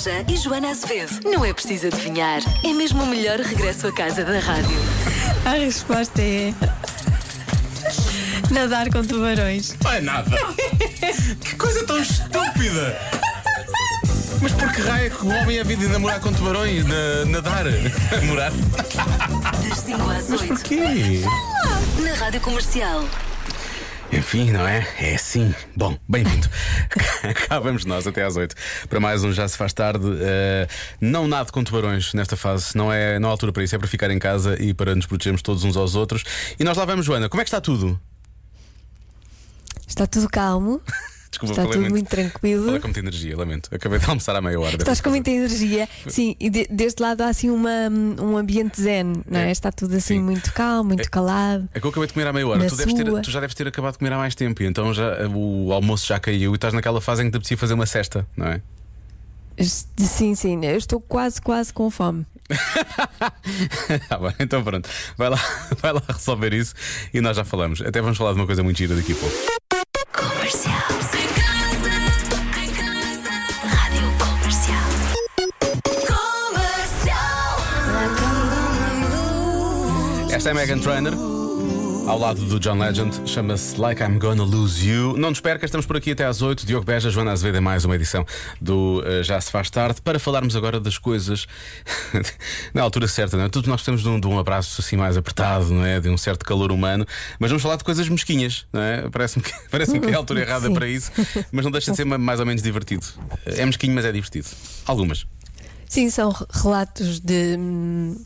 Beja e Joana Azevedo. Não é preciso adivinhar, é mesmo o melhor regresso à casa da rádio. A resposta é. Nadar com tubarões. Não é nada. que coisa tão estúpida. Mas por que raio é que o homem é vida de namorar com tubarões? Na, nadar? Namorar? 5 às 8 Porquê? na rádio comercial. Enfim, não é? É assim. Bom, bem-vindo. Cá vamos nós até às 8 para mais um Já Se Faz Tarde. Eh, não nada com tubarões nesta fase, não é, não há altura para isso, é para ficar em casa e para nos protegermos todos uns aos outros. E nós lá vamos, Joana. Como é que está tudo? Está tudo calmo. Desculpa, Está tudo muito tranquilo. Falei com muita energia, lamento. Acabei de almoçar à meia hora. Estás com muita energia. Sim, e de- deste lado há assim uma, um ambiente zen, não é? É. Está tudo assim Sim. muito calmo, muito calado. É que eu acabei de comer à meia hora. Tu, deves ter- tu já deves ter acabado de comer há mais tempo, e então já, o almoço já caiu e estás naquela fase em que te apetecia fazer uma cesta, não é? Sim, sim, eu estou quase, quase com fome. Ah, bem, então pronto. Vai lá, vai lá resolver isso e nós já falamos. Até vamos falar de uma coisa muito gira daqui a pouco. É Megan Trainer. Ao lado do John Legend, chama-se Like I'm Gonna Lose You. Não nos perca, estamos por aqui até às 8. Diogo Beja, Joana Azevedo, em mais uma edição do eh, Já Se Faz Tarde, para falarmos agora das coisas na altura certa, não é? Todos nós temos de um, de um abraço assim mais apertado, não é? De um certo calor humano, mas vamos falar de coisas mesquinhas, não é? Parece-me que, parece que é a altura errada Sim. para isso, mas não deixa de ser ma- mais ou menos divertido. É mesquinho, mas é divertido. Algumas. Sim, são re- relatos de hum,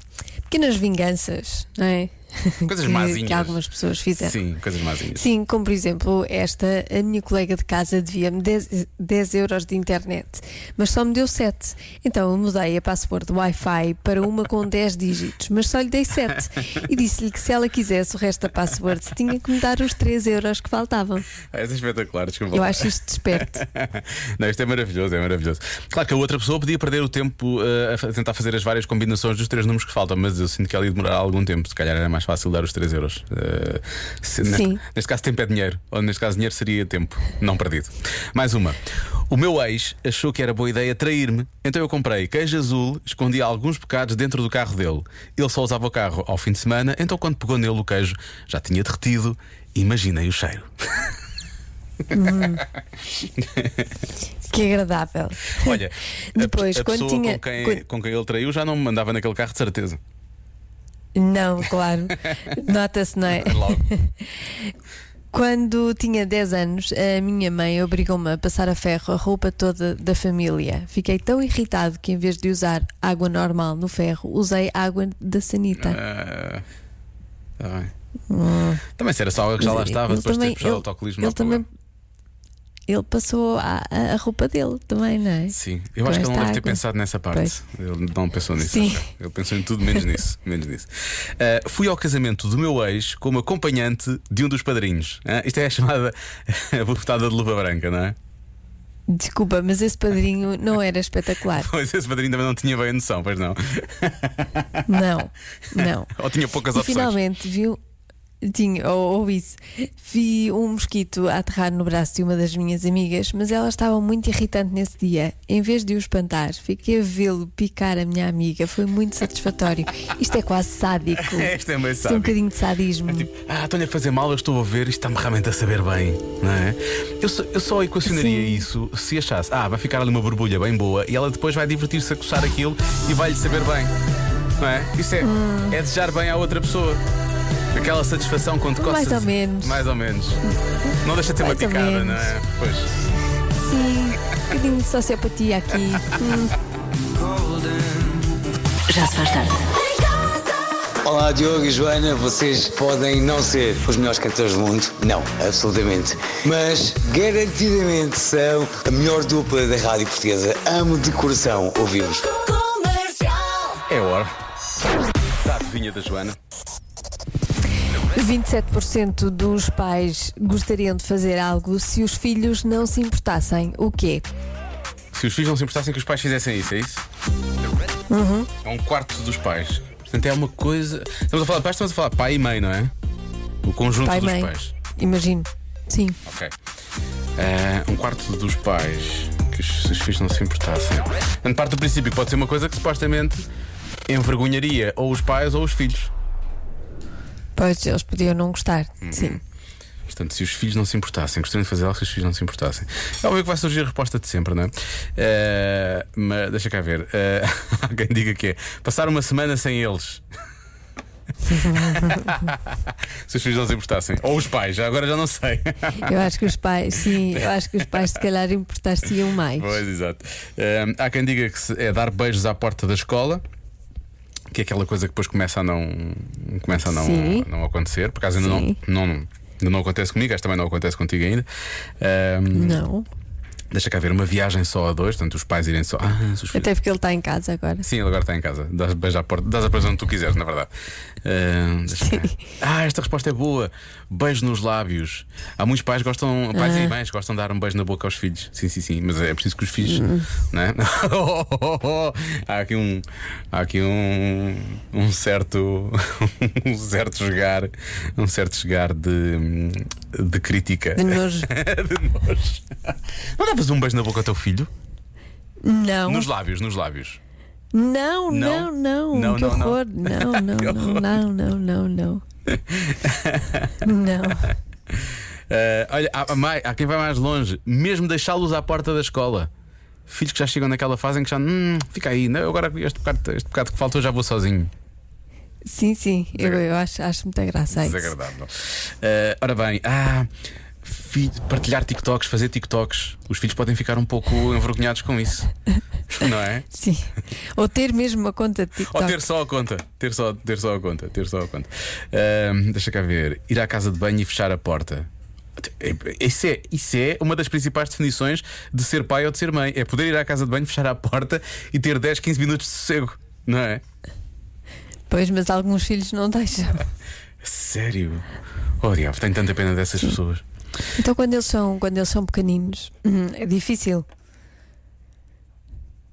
pequenas vinganças, não é? Coisas que, mazinhas. que algumas pessoas fizeram. Sim, coisas mazinhas. Sim, como por exemplo, esta, a minha colega de casa devia-me 10, 10 euros de internet, mas só me deu 7. Então eu mudei a password Wi-Fi para uma com 10 dígitos, mas só lhe dei 7. E disse-lhe que se ela quisesse o resto da password, tinha que me dar os 3 euros que faltavam. Ah, é espetacular, desculpa. Eu acho isto desperto. Não, isto é maravilhoso, é maravilhoso. Claro que a outra pessoa podia perder o tempo eh, a tentar fazer as várias combinações dos três números que faltam, mas eu sinto que ela ia demorar algum tempo. Se calhar era mais fácil dar os 3 euros. Eh, se- neste, Sim. neste caso, tempo é dinheiro, ou neste caso, dinheiro seria tempo, não perdido. Mais uma. O meu ex achou que era boa ideia trair-me, então eu comprei queijo azul, escondi alguns bocados dentro do carro dele. Ele só usava o carro ao fim de semana, então quando pegou nele o queijo já tinha derretido. Imaginei o cheiro. Que agradável. Olha, a- Depois, a, quando pessoa tinha- com, quem, quando- com quem ele traiu já não me mandava naquele carro de certeza. Não, claro. Nota-se, não é? Logo. Quando tinha 10 anos, a minha mãe obrigou-me a passar a ferro a roupa toda da família. Fiquei tão irritado que, em vez de usar água normal no ferro, usei água da sanita. Ah, tá bem. Também se era só algo que já lá Mas estava, depois de ter puxado o ele- autocolismo. ele também ele passou a, a- roupa dele também, não é? Sim, eu com acho que ele não deve ter água. pensado nessa parte. Pois. Ele não pensou nisso. Sim. Ele pensou em tudo menos nisso. Menos nisso. Ah, fui ao casamento do meu ex como acompanhante de um dos padrinhos. Ah, isto é a chamada bufetada de luva branca, não é? Desculpa, mas esse padrinho não era espetacular. Pois esse padrinho também não tinha bem a noção, pois não. Não, não. Ou tinha poucas E opções. finalmente viu. Tinha, ou, ou isso. Vi um mosquito a aterrar no braço de uma das minhas amigas, mas ela estava muito irritante nesse dia. Em vez de o espantar, fiquei a vê-lo picar a minha amiga. Foi muito satisfatório. Isto é quase sádico. Isto é meio Isto é um sádico. bocadinho de sadismo. Tipo, ah, estou-lhe a fazer mal, eu estou a ver, isto está-me realmente a saber bem, não é? Eu só, eu só equacionaria Sim. isso se achasse, ah, vai ficar ali uma borbulha bem boa e ela depois vai divertir-se a coçar aquilo e vai-lhe saber bem, não é? Isso é, Hum. é desejar bem à outra pessoa. Aquela satisfação quando coças. Mais ou menos. Mais ou menos. Não deixa de ter uma Mais ou picada, menos. não é? Pois. Sim, um bocadinho de sociopatia aqui. Hum. Já se faz tarde. Olá Diogo e Joana, vocês podem não ser os melhores cantores do mundo, não, absolutamente, mas garantidamente são a melhor dupla da rádio portuguesa. Amo de coração ouvir-vos. É hora. Está a adivinha da Joana. 27% dos pais gostariam de fazer algo se os filhos não se importassem. O quê? Se os filhos não se importassem que os pais fizessem isso, é isso? Uhum. É um quarto dos pais. Portanto, é uma coisa. Estamos a falar de pais, estamos a falar pai e mãe, não é? O conjunto Pai e dos mãe. pais. Imagino. Sim. Ok. Eh, um quarto dos pais que os seus filhos não se importassem. Portanto, parte do princípio que pode ser uma coisa que supostamente envergonharia ou os pais ou os filhos. Pois eles podiam não gostar. Uhum. Sim. Portanto, se os filhos não se importassem, gostariam de fazer algo se os filhos não se importassem. É óbvio que vai surgir a resposta de sempre, não é? Eh, mas deixa cá ver. Há quem diga que é passar uma semana sem eles. se os filhos não se importassem. Ou os pais, agora já não sei. Eu acho que os pais, sim, eu acho que os pais se calhar importar-se-iam mais. Pois, exato. Eh, há quem diga que é dar beijos à porta da escola. Que é aquela coisa que depois começa a não, começa a não, Sim. não acontecer. Por acaso ainda não, Sim. não, ainda não acontece comigo, esta também não acontece contigo ainda. Eh, Não. Deixa cá ver, uma viagem só a dois, portanto os pais irem só. Ah, Até porque ele está em casa agora. Sim, ele agora está em casa. Dás beijo à porta, dás a beijo onde tu quiseres, na verdade. Ah, cá. Ah, esta resposta é boa. Beijo nos lábios. Há muitos pais gostam, pais e mães gostam de dar um beijo na boca aos filhos. Sim, sim, sim. Mas é preciso que os filhos. Não é? há aqui um. Há aqui um. Um certo. Um certo chegar. Um certo chegar de. De crítica. De nojo. de nojo. Não davas um beijo na boca ao teu filho? Não. Nos lábios, nos lábios. Não, Não? não, não. Não, que não, não. horror. Não, não, horror. não, não, não, não. Não. Uh, olha, há, há quem vai mais longe, mesmo deixá-los à porta da escola. Filhos que já chegam naquela fase em que já, hum, fica aí, não, agora este bocado, este bocado que faltou já vou sozinho. Sim, sim, eu, eu acho, acho muita graça a isso. Desagradável. Uh, ora bem, ah, fi- partilhar TikToks, fazer TikToks. Os filhos podem ficar um pouco envergonhados com isso, não é? Sim. Ou ter mesmo uma conta de Ou TikTok. ter só a conta, ter só, ter só a conta, ter só a conta. Ahm, deixa cá ver. Ir à casa de banho e fechar a porta. Isso é, isso é uma das principais definições de ser pai ou de ser mãe. É poder ir à casa de banho, fechar a porta e ter 10, 15 minutos de sossego, não é? Pois, mas alguns filhos não deixam. Sério? Oh, diabo, tenho tanta pena dessas pessoas. Então quando eles são, quando eles são pequeninos, hum, é difícil.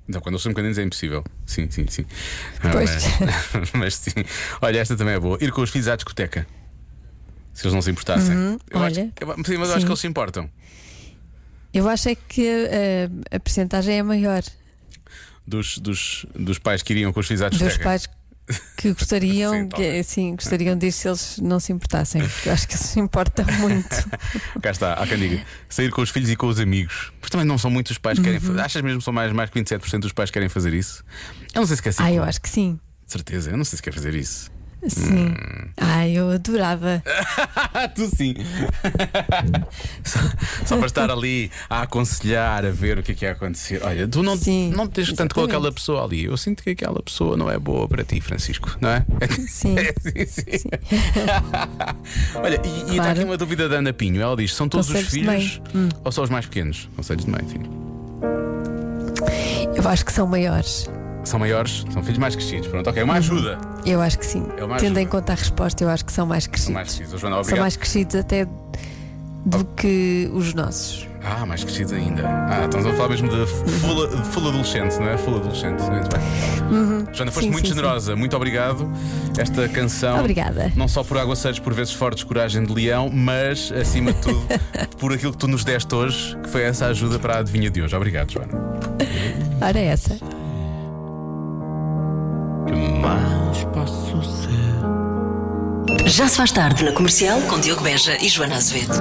Então, quando eles são pequeninos é impossível. Sim, sim, sim. Pois. Mas, mas sim. Olha, esta também é boa. Ir com os filhos à discoteca. Se eles não se importassem. eu acho, olha. eu- sim, mas eu acho Sim. que eles se importam. Eu acho é que a, a percentagem é maior Dos, dos, dos pais que iriam com os filhos à dos discoteca. pais que gostariam, Sim, que, talvez. sim, gostariam disso se eles não se importassem. Porque eu acho que eles se importam muito. Cá está, há quem diga. Sair com os filhos e com os amigos. Mas também não são muitos os pais que querem Uhum. fazer. Achas mesmo que são mais, mais que 27% dos pais que querem fazer isso? Eu não sei se quer assim. Ah, eu acho que sim. De certeza, eu não sei se quer fazer isso. Sim. Hum. Ah, eu adorava. Tu sim. só, só para estar ali a aconselhar, a ver o que é que ia acontecer. Olha, tu não, Sim, não tens tanto com aquela pessoa ali. Eu sinto que aquela pessoa não é boa para ti, Francisco, não é? Sim. É, sim, sim. Olha, e, e está Claro. aqui uma dúvida da Ana Pinho. Ela diz: são todos os Conselhos filhos ou só os mais pequenos? Conselhos de mãe, sim. Eu acho que são maiores. São maiores, são filhos mais crescidos. Pronto, ok, uma ajuda. Eu acho que sim. É Tendo em ajuda. conta a resposta, eu acho que são mais São crescidos. mais crescidos. Joana, São mais crescidos até do que os nossos. Ah, mais crescidos ainda. Ah, estamos a falar mesmo de full, full adolescente, não é? Full adolescente. Muito bem. Joana, foste Sim, muito sim, generosa. Muito obrigado. Esta canção. Obrigada. Não só por aguaceiros por vezes fortes, coragem de leão, mas acima de tudo por aquilo que tu nos deste hoje, que foi essa ajuda para a adivinha de hoje. Obrigado, Joana. Ora, essa. Mais posso ser Já se faz tarde na comercial com Diogo Beja e Joana Azevedo.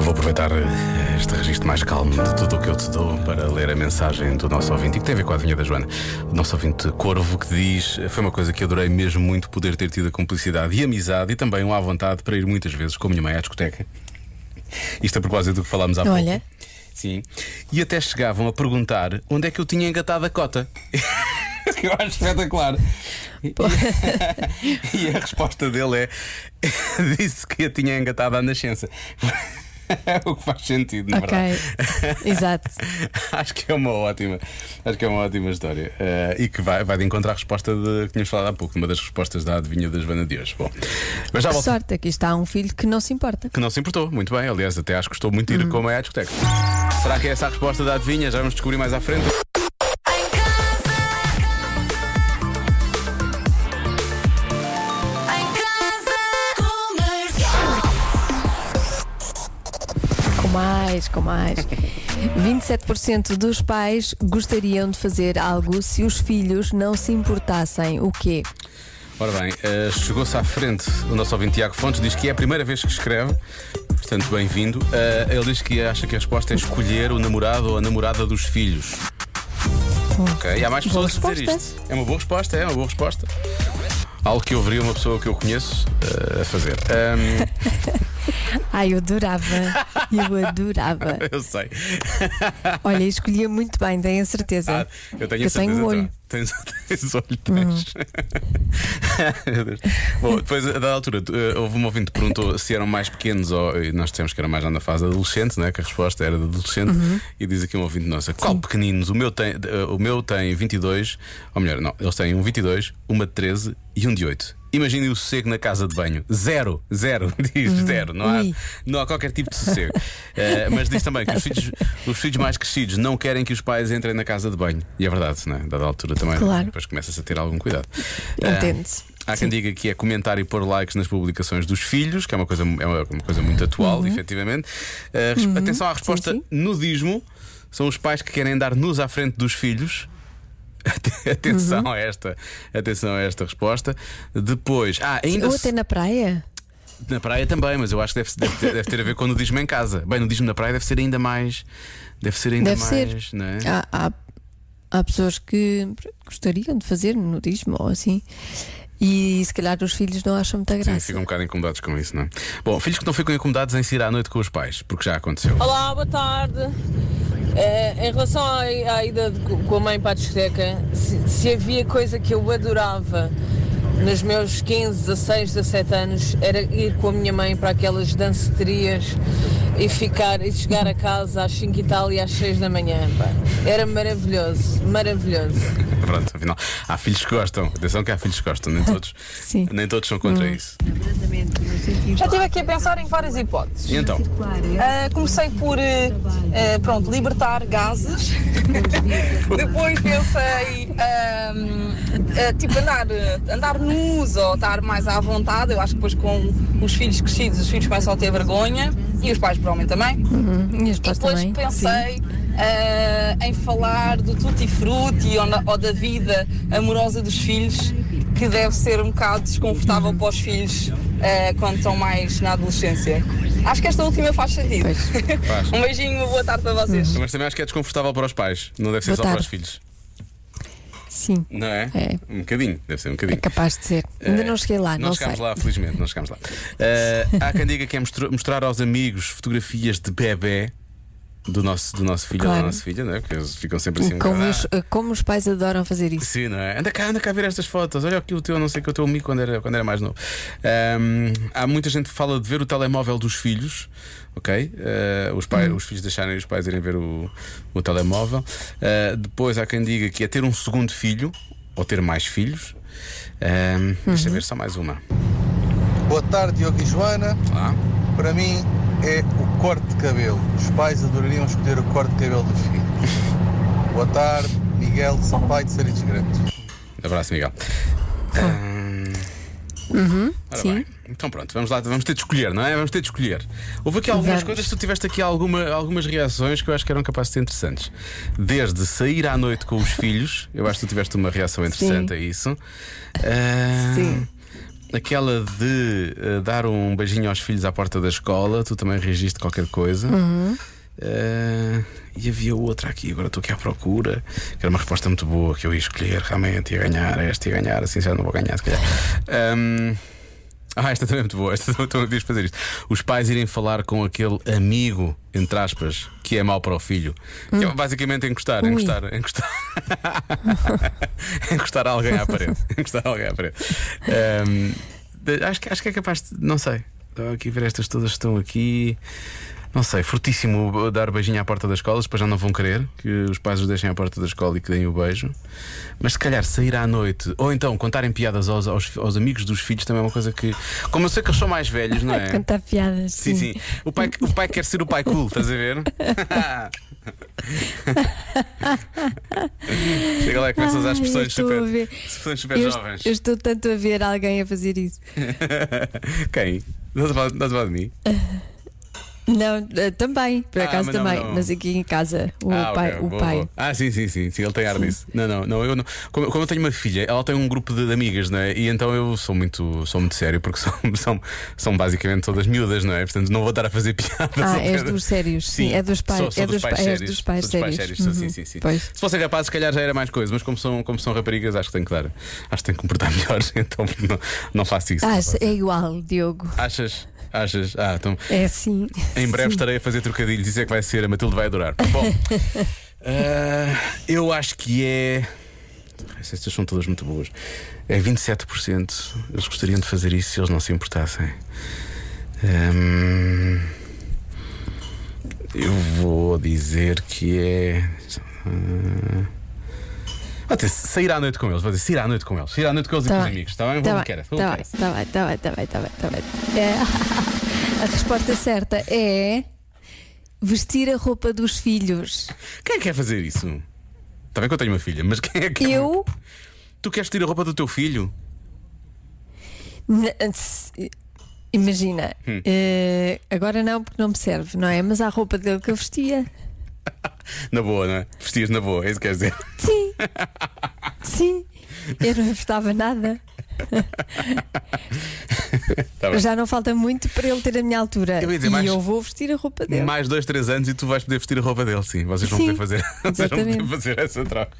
Vou aproveitar eh, este registro mais calmo de tudo o que eu te dou para ler a mensagem do nosso ouvinte e que tem a ver com a adivinha da Joana. O nosso ouvinte Corvo que diz: Foi uma coisa que adorei mesmo muito poder ter tido a cumplicidade e amizade e também um à vontade para ir muitas vezes com a minha mãe à discoteca. Isto a propósito do que falámos há Olha. pouco. Sim. E até chegavam a perguntar onde é que eu tinha engatado a cota. eu acho espetacular. e a resposta dele é: disse que a tinha engatado à nascença. o que faz sentido, na Ok. verdade. Exato. acho que é uma ótima, acho que é uma ótima história. Eh, e que vai, vai de encontrar a resposta de, que tínhamos falado há pouco, uma das respostas da adivinha da Joana de hoje. Bom, mas já Que volto. sorte, aqui está um filho que não se importa. Que não se importou, muito bem. Aliás, até acho que gostou muito de ir com a mãe à discoteca. Será que é essa a resposta da adivinha? Já vamos descobrir mais à frente. Mais, com mais. 27% dos pais gostariam de fazer algo se os filhos não se importassem. O quê? Ora bem, eh, chegou-se à frente o nosso ouvinte Tiago Fontes, diz que é a primeira vez que escreve, portanto, bem-vindo. Eh, ele diz que acha que a resposta é escolher o namorado ou a namorada dos filhos. Ok, e há mais pessoas a dizer isto. É uma boa resposta, é uma boa resposta. Algo que eu veria uma pessoa que eu conheço eh, a fazer. Ahm, Ai, eu adorava. Eu adorava. eu sei. Olha, escolhia muito bem, tenho a certeza. Ah, eu tenho Que a certeza. tenho um olho. Uhum. então. Tens, tens olho, tens. Deus. Bom, depois, a dada altura, eh, houve um ouvinte que perguntou se eram mais pequenos ou. e nós dissemos que era mais na fase adolescente, né? que a resposta era de adolescente. Uhum. E diz aqui um ouvinte nossa: qual pequeninos? O meu, tem, eh, o meu tem 22, ou melhor, não, eles têm um 22, uma de 13 e um de 8. Imaginem o sossego na casa de banho. Zero, zero, diz zero. Não há, não há qualquer tipo de sossego. Eh, mas diz também que os filhos, os filhos mais crescidos não querem que os pais entrem na casa de banho. E é verdade, não é? Dada a altura também. Claro. Depois começa-se a ter algum cuidado. Eh, Entende-se. Há quem diga que é comentar e pôr likes nas publicações dos filhos, que é uma coisa, é uma, uma coisa muito atual, efetivamente. Eh, res- Atenção à resposta: Uhum. sim. nudismo são os pais que querem dar nus à frente dos filhos. Atenção Uhum. a esta, atenção a esta resposta. Depois, ah, ainda Ou se- até na praia? na praia também, mas eu acho que deve, deve, ter, deve ter a ver com nudismo em casa. Bem, nudismo na praia deve ser ainda mais. Deve ser ainda Deve mais. ser. Não é? Há, há, há pessoas que gostariam de fazer nudismo ou assim. E se calhar os filhos não acham muita Sim, graça. ficam um bocado incomodados com isso, não é? Bom, filhos que não ficam incomodados em sair à noite com os pais, porque já aconteceu. Olá, boa tarde. Eh, em relação à, à ida de- com a mãe para a discoteca, se, se havia coisa que eu adorava nos meus 15, 16, 17 anos, era ir com a minha mãe para aquelas danceterias e ficar e chegar a casa às 5 e tal e às 6 da manhã. pá. Era maravilhoso, maravilhoso. Pronto, afinal, há filhos que gostam. Atenção que há filhos que gostam, nem todos, Sim. nem todos são contra isso. Já estive aqui a pensar em várias hipóteses. E então? Ah, comecei por, eh, eh, pronto, libertar gases. Depois pensei, tipo, andar, andar nus ou estar mais à vontade. Eu acho que depois com os filhos crescidos, os filhos começam a ter vergonha. E os pais provavelmente também. Uhum. E as E pais depois também. pensei ah, em falar do tutti frutti ou, na- ou da vida amorosa dos filhos, que deve ser um bocado desconfortável para os filhos ah, quando estão mais na adolescência. Acho que esta última faz sentido. Faz. um beijinho, uma boa tarde para vocês. Mas também acho que é desconfortável para os pais, não deve ser Boa só para tarde. os filhos. Sim, Não é? É. Um bocadinho, deve ser um é bocadinho. capaz de ser. Ainda não cheguei lá, não não, chegámos sei. lá, felizmente, não chegámos lá. Eh, há quem diga que é mostrar, aos amigos fotografias de bebê do nosso, do nosso filho ou da Claro. nossa filha, não é? Porque eles ficam sempre assim um Como os, como os pais adoram fazer "Ah, isso. Sim, não é? Anda cá, anda cá a ver estas fotos. Olha aqui o teu, não sei o que, o teu amigo quando era, quando era mais novo. Ahm, há muita gente que fala de ver o telemóvel dos filhos, ok? Eh, os, pais, os filhos deixarem os pais irem ver o, o telemóvel. Eh, depois há quem diga que é ter um segundo filho ou ter mais filhos. Ahm, Deixa eu ver só mais uma. Boa tarde, Diogo e Joana. Lá. Para mim é o corte de cabelo. Os pais adorariam escolher o corte de cabelo dos filhos. Boa tarde, Miguel de Sampaio de Saritos Grandes. Abraço, Miguel. Ora sim. bem. Então pronto, vamos lá, vamos ter de escolher, não é? Vamos ter de escolher. Houve aqui algumas Vamos. coisas, tu tiveste aqui alguma, algumas reações que eu acho que eram capazes de ser interessantes. Desde sair à noite com os filhos, eu acho que tu tiveste uma reação interessante Sim. a isso. Ah, Sim. Aquela de ah, dar um beijinho aos filhos à porta da escola, tu também reagiste qualquer coisa. Uhum. Ah, e havia outra aqui, agora estou aqui à procura, que era uma resposta muito boa que eu ia escolher, realmente ia ganhar, esta ia ganhar, assim já não vou ganhar, se calhar. Ahm, ah, esta também é muito boa, esta também devias fazer isto. Os pais irem falar com aquele amigo, entre aspas, que é mau para o filho. Que é basicamente encostar, Ui. encostar, encostar. encostar alguém à parede. Encostar alguém à parede. De- acho, que, acho que é capaz de. Não sei. Estou aqui a ver estas todas que estão aqui. Não sei, fortíssimo dar beijinho à porta da escola, depois já não vão querer que os pais os deixem à porta da escola e que deem o beijo. Mas se calhar sair à noite, ou então contarem piadas aos, aos, aos amigos dos filhos também é uma coisa que. Como eu sei que eles são mais velhos, não é? Contar piadas. Sim, sim. O pai, o pai quer ser o pai cool, estás a ver? Chega lá e começa a usar expressões super, expressões super Eu, jovens. eu estou tanto a ver alguém a fazer isso. Quem? Estás a falar estás a falar de mim? Não, eh, também, por Ah, acaso mas não, também, não. mas aqui em casa, o Ah, pai. o boa, pai. boa. Ah, sim, sim, sim, sim, ele tem ar disso. Não, não, não, eu não. Como, como eu tenho uma filha, ela tem um grupo de, de amigas, não é? E então eu sou muito, sou muito sério, porque são, são, são basicamente todas miúdas, não é? Portanto, não vou estar a fazer piadas. Ah, és dos sérios, sim, é dos pais- Sou, sou é dos, dos pais sérios. dos pais sérios. sim, Uhum. sim, sim. Pois. Se fossem rapazes, se calhar já era mais coisa, mas como são, como são raparigas, acho que tenho que dar, acho que tenho que comportar melhor, então não, não faço isso. Não faço. é igual, Diogo. Achas? Achas? Ah, então. É assim. Em breve Sim. estarei a fazer trocadilhos, isso é que vai ser, a Matilde vai adorar. Bom, ah, eu acho que é. Estas são todas muito boas. É 27%. Eles gostariam de fazer isso se eles não se importassem. Hum, eu vou dizer que é. ah, Vou ter- sair à noite com eles, vou dizer sair à noite com eles, sair à noite com eles e Tá com os bem. amigos, está bem? Tá Vou bem, tá bem, querer. tá bem, tá bem, tá bem, tá bem, tá bem. É, a resposta certa é vestir a roupa dos filhos. Quem que quer fazer isso? Está bem que eu tenho uma filha, mas quem é que. Eu Tu queres vestir a roupa do teu filho? Imagina, Hum. eh, agora não porque não me serve, não é? Mas há a roupa dele que eu vestia. Na boa, não é? Vestias na boa, é isso que queres dizer? Sim, sim, eu não gostava nada. Tá. Já não falta muito para ele ter a minha altura. Eu dizer, e mais- eu vou vestir a roupa dele. Mais dois, três anos e tu vais poder vestir a roupa dele, sim. Vocês vão Sim, poder fazer, vocês vão poder fazer essa troca.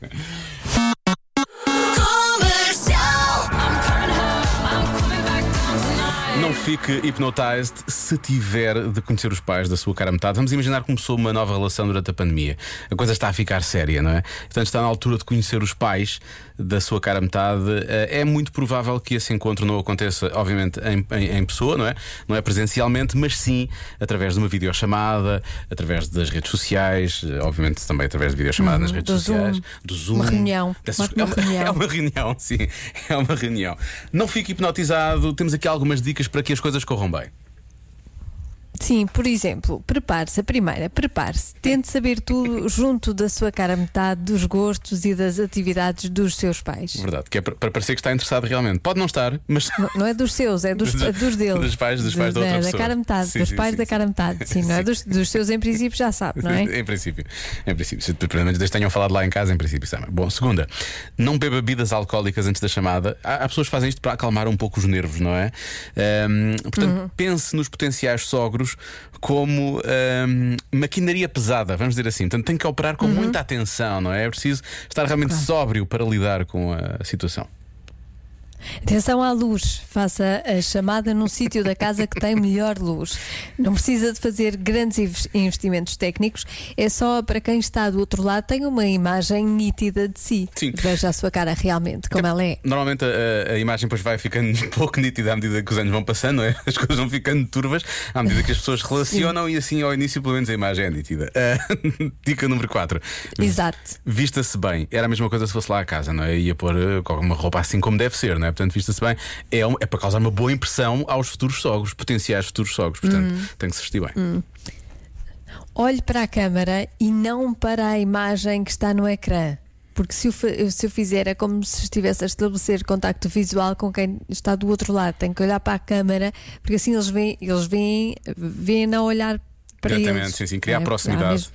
Fique hipnotized se tiver de conhecer os pais da sua cara metade. Vamos imaginar que começou uma nova relação durante a pandemia. A coisa está a ficar séria, não é? Portanto, está na altura de conhecer os pais da sua cara metade. Eh, É muito provável que esse encontro não aconteça, obviamente, em, em- em pessoa, não é? Não é presencialmente, mas sim através de uma videochamada, através das redes sociais, eh, obviamente também através de videochamada nas redes do sociais, Zoom. do Zoom. Uma reunião. dessas- uma é, uma, reunião. é uma reunião, sim. É uma reunião. Não fique hipnotizado. Temos aqui algumas dicas para que as coisas corram bem. Sim, por exemplo, prepare-se, a primeira, prepare-se. Tente saber tudo junto da sua cara metade, dos gostos e das atividades dos seus pais. Verdade, que é para parecer que está interessado realmente. Pode não estar, mas. Não, não é dos seus, é dos, Dos- deles. dos pais- dos pais da outra da pessoa. cara a metade, Sim, dos sim, pais sim, da cara metade. Sim, não é dos, dos seus, em princípio, já sabe, não é? em princípio, em princípio, se pelo menos tenham falado lá em casa, em princípio, sabe. Bom, segunda, não beba bebidas alcoólicas antes da chamada. Há, há pessoas que fazem isto para acalmar um pouco os nervos, não é? Ahm, portanto, Uhum. pense nos potenciais sogros como ahm, maquinaria pesada, vamos dizer assim. Portanto, tem que operar Uhum. com muita atenção, não é? É preciso estar realmente sóbrio para lidar com a situação. Atenção à luz, faça a chamada num sítio da casa que tem melhor luz. Não precisa de fazer grandes inves- investimentos técnicos, é só para quem está do outro lado tem uma imagem nítida de si. Sim. Veja a sua cara realmente, como ela é. Normalmente a, a imagem depois vai ficando um pouco nítida à medida que os anos vão passando, não é? As coisas vão ficando turvas à medida que as pessoas relacionam e assim ao início, pelo menos, a imagem é nítida. Ah, dica número 4. Exato. Vista-se bem. Era a mesma coisa se fosse lá a casa, não é? Ia pôr eh, uma roupa assim como deve ser, não é? Portanto, vista-se bem. É, um- é para causar uma boa impressão aos futuros sogros, potenciais futuros sogros. Portanto, Hum. tem que se vestir bem. Olhe para a câmara e não para a imagem que está no ecrã. Porque se eu, se eu fizer é como se estivesse a estabelecer contacto visual com quem está do outro lado. Tenho que olhar para a câmara, porque assim eles veem, eles veem, veem a olhar para Exatamente, eles. sim, sim, criar É, proximidade.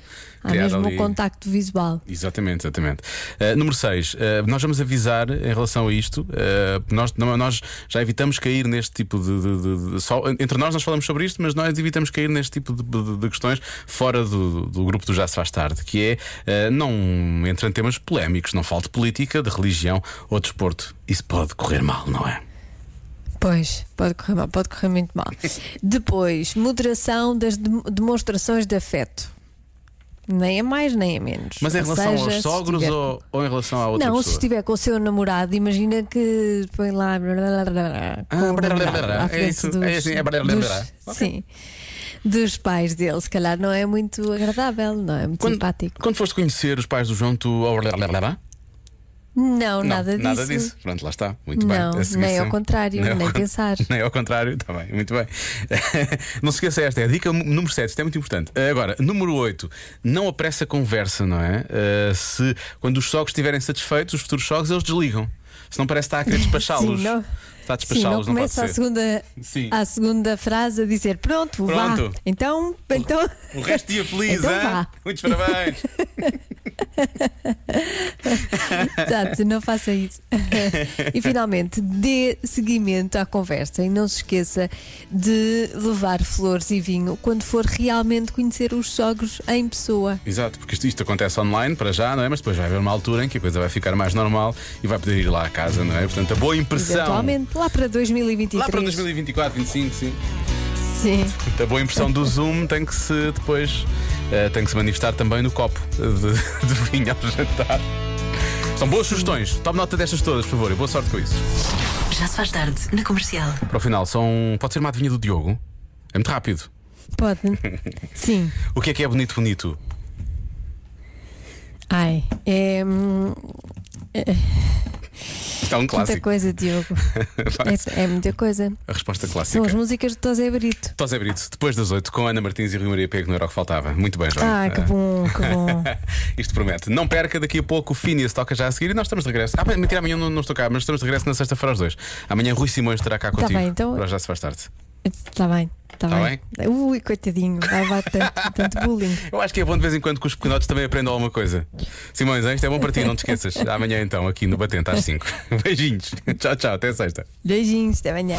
Há mesmo, ali- o contacto visual. Exatamente, exatamente. Uh, número 6. nós vamos avisar em relação a isto. uh, nós, não- nós já evitamos cair neste tipo de. de- de- só, entre nós nós falamos sobre isto, mas nós evitamos cair neste tipo de, de- questões fora do, do grupo do Já Se Faz Tarde, que é uh, não entra em temas polémicos, não falte política, de religião ou desporto. Isso pode correr mal, não é? Pois, pode correr mal, pode correr muito mal. Depois, moderação das dem- demonstrações de afeto. Nem a mais, nem a menos. Mas em relação seja, aos se sogros estiver- ou, ou em relação à outra Não, se pessoa? estiver com o seu namorado, imagina que põe lá. blá, blá, blá, blá, Ah, blá, blá, blá, blá. É isso, dos- é assim, é blá, blá, blá, blá. dos- Ok. Sim. Dos pais dele, se calhar não é muito agradável, não é muito Quando, simpático. quando foste conhecer os pais do João, tu. Não, Não, nada disso. Nada disso. Pronto, lá está. Muito bem. Não, A seguir nem ao contrário, ao nem con- pensar. Nem ao contrário, está bem, muito bem. não se esqueça esta, é a dica número 7, isto é muito importante. Agora, número 8, não apressa a conversa, não é? Uh, se quando os sogros estiverem satisfeitos, os futuros sogros, eles desligam. Se não parece que está a querer despachá-los. Não- Está a não despachá-los, não, pode começa a ser. segunda, Sim. a segunda frase a dizer pronto, Pronto. vá. Então, então. O resto dia feliz, Então hein? Muitos parabéns. Exato, não faça isso. e finalmente, dê seguimento à conversa e não se esqueça de levar flores e vinho quando for realmente conhecer os sogros em pessoa. Exato, porque isto, isto acontece online para já, não é? Mas depois vai haver uma altura em que a coisa vai ficar mais normal e vai poder ir lá à casa, não é? Portanto, a boa impressão. Eventualmente, lá para 2023. Lá para 2024, 25, sim. Sim. A boa impressão do Zoom tem que se depois eh, tem que se manifestar também no copo de, de vinho ao jantar. São boas sugestões. Tome nota destas todas, por favor, e boa sorte com isso. Já se faz tarde na comercial. Para o final, são. Pode ser uma adivinha do Diogo? É muito rápido. Pode. Sim. O que é que é bonito, bonito? Ai, é. hum, Isto é um muita clássico. coisa, Diogo. É, é muita coisa. A resposta São clássica. as músicas de Tosé Brito. Tosé Brito, depois das 8, com Ana Martins e Rui Maria Pego, não era o que faltava. Muito bem, João. Ai, que bom, que bom. Isto promete. Não perca, daqui a pouco o Phineas toca já a seguir e nós estamos de regresso. Ah, mentira, amanhã não, não estou cá, mas estamos de regresso na sexta-feira aos dois. Amanhã Rui Simões estará cá contigo. bem, então- Agora já se faz tarde. Está bem, está Tá bem. Ui, coitadinho, vai levar tanto, tanto bullying. Eu acho que é bom de vez em quando que os pequenotes também aprendam alguma coisa. Simões, isto é bom para ti, não te esqueças. Amanhã então, aqui no Batente às 5. Beijinhos. Tchau, tchau. Até sexta. Beijinhos, até amanhã.